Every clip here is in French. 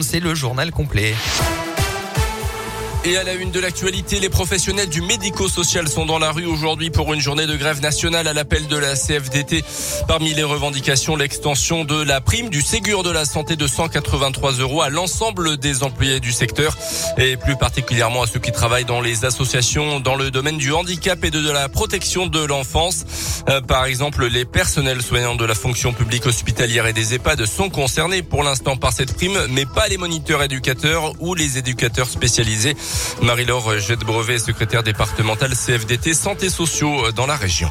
C'est le journal complet. Et à la une de l'actualité, les professionnels du médico-social sont dans la rue aujourd'hui pour une journée de grève nationale à l'appel de la CFDT. Parmi les revendications, l'extension de la prime du Ségur de la santé de 183 euros à l'ensemble des employés du secteur et plus particulièrement à ceux qui travaillent dans les associations dans le domaine du handicap et de la protection de l'enfance. Euh, par exemple, les personnels soignants de la fonction publique hospitalière et des EHPAD sont concernés pour l'instant par cette prime, mais pas les moniteurs éducateurs ou les éducateurs spécialisés. Marie-Laure Jette-Brevet, secrétaire départementale CFDT Santé Sociaux dans la région.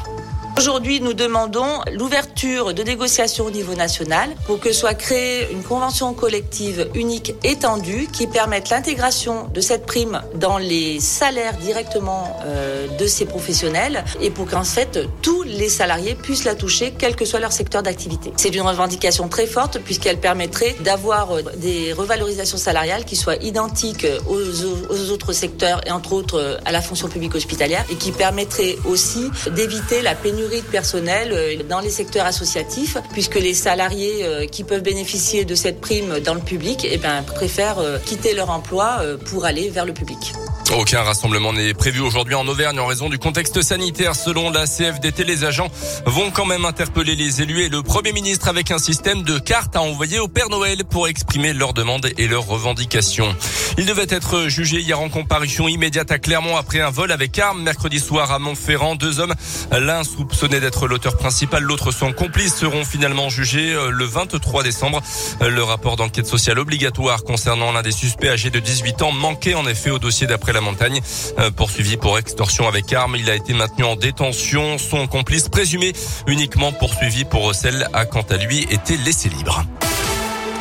Aujourd'hui, nous demandons l'ouverture de négociations au niveau national pour que soit créée une convention collective unique étendue qui permette l'intégration de cette prime dans les salaires directement euh, de ces professionnels et pour qu'en fait tous les salariés puissent la toucher quel que soit leur secteur d'activité. C'est une revendication très forte puisqu'elle permettrait d'avoir euh, des revalorisations salariales qui soient identiques aux, autres secteurs et entre autres euh, à la fonction publique hospitalière et qui permettrait aussi d'éviter la pénurie de personnel euh, dans les secteurs associatifs, puisque les salariés euh, qui peuvent bénéficier de cette prime dans le public eh ben, préfèrent euh, quitter leur emploi pour aller vers le public. Aucun rassemblement n'est prévu aujourd'hui en Auvergne en raison du contexte sanitaire. Selon la CFDT, les agents vont quand même interpeller les élus et le Premier ministre avec un système de cartes à envoyer au Père Noël pour exprimer leurs demandes et leurs revendications. Il devait être jugé hier en comparution immédiate à Clermont après un vol avec arme mercredi soir à Montferrand. Deux hommes, l'un soupçonné d'être l'auteur principal, l'autre son complice, seront finalement jugés euh, le 23 décembre. Le rapport d'enquête sociale obligatoire concernant l'un des suspects âgés de 18 ans manquait en effet au dossier d'après la montagne. Euh, poursuivi pour extorsion avec arme, il a été maintenu en détention. Son complice présumé uniquement poursuivi pour recel a quant à lui été laissé libre.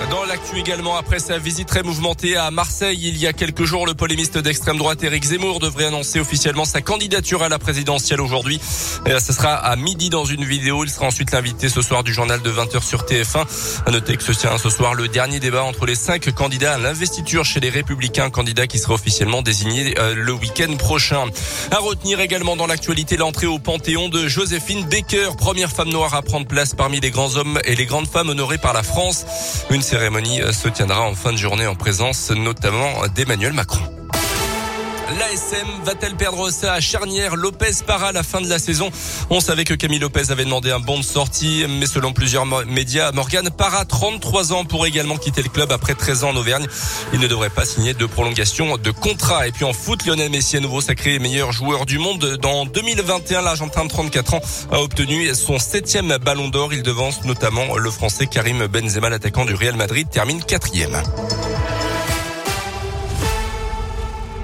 Dans l'actu également, après sa visite très mouvementée à Marseille il y a quelques jours, le polémiste d'extrême droite Éric Zemmour devrait annoncer officiellement sa candidature à la présidentielle aujourd'hui. Ce sera à midi dans une vidéo. Il sera ensuite l'invité ce soir du journal de 20h sur TF1. À noter que ce tient ce soir le dernier débat entre les cinq candidats à l'investiture chez les Républicains, candidat qui sera officiellement désigné euh, le week-end prochain. À retenir également dans l'actualité l'entrée au Panthéon de Joséphine Baker, première femme noire à prendre place parmi les grands hommes et les grandes femmes honorées par la France. Cérémonie euh, se tiendra en fin de journée en présence notamment d'Emmanuel Macron. L'ASM va-t-elle perdre à Charnière Lopez part à la fin de la saison? On savait que Camille Lopez avait demandé un bon de sortie, mais selon plusieurs médias, Morgan part à 33 ans pour également quitter le club après 13 ans en Auvergne. Il ne devrait pas signer de prolongation de contrat. Et puis en foot, Lionel Messi, à nouveau sacré meilleur joueur du monde. Dans 2021, l'Argentin de 34 ans a obtenu son septième ballon d'or. Il devance notamment le Français Karim Benzema, l'attaquant du Real Madrid, termine quatrième.